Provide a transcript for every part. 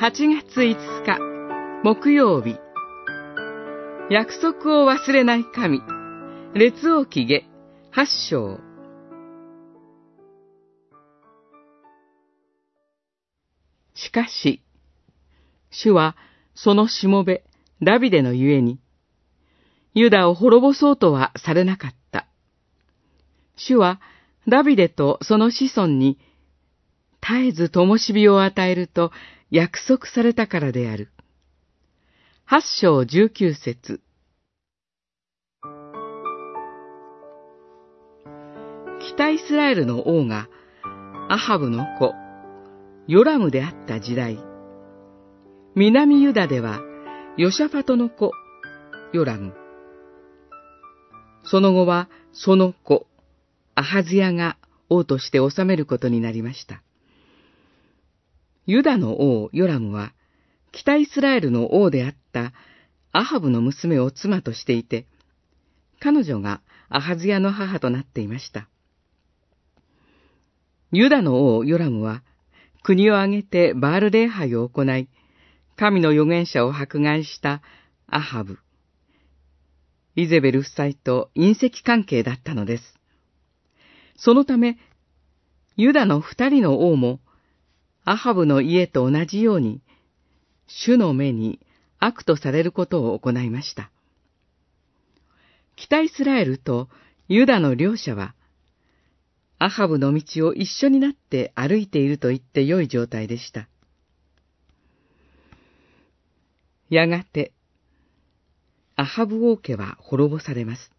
8月5日木曜日約束を忘れない神列王記下8章しかし、主はそのしもべ、ダビデのゆえに、ユダを滅ぼそうとはされなかった。主はダビデとその子孫に絶えず灯火を与えると約束されたからである。八章十九節北イスラエルの王がアハブの子、ヨラムであった時代、南ユダではヨシャファトの子、ヨラム。その後はその子、アハズヤが王として治めることになりました。ユダの王ヨラムは、北イスラエルの王であったアハブの娘を妻としていて、彼女がアハズヤの母となっていました。ユダの王ヨラムは、国を挙げてバール礼拝を行い、神の預言者を迫害したアハブ。イゼベル夫妻と隕石関係だったのです。そのため、ユダの二人の王もアハブの家と同じように、主の目に悪とされることを行いました。北イスラエルとユダの両者は、アハブの道を一緒になって歩いていると言って良い状態でした。やがて、アハブ王家は滅ぼされます。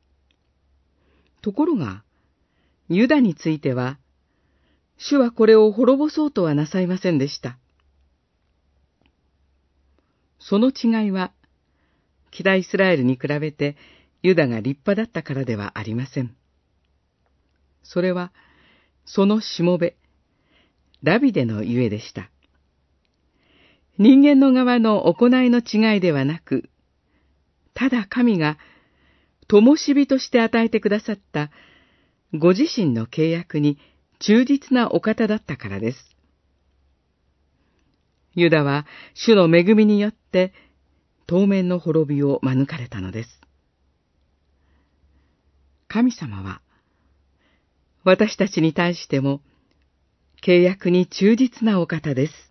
ところが、ユダについては、主はこれを滅ぼそうとはなさいませんでした。その違いは、北イスラエルに比べてユダが立派だったからではありません。それは、そのしもべ、ダビデのゆえでした。人間の側の行いの違いではなく、ただ神が、灯火として与えてくださったご自身の契約に忠実なお方だったからです。ユダは主の恵みによって当面の滅びを免れたのです。神様は私たちに対しても契約に忠実なお方です。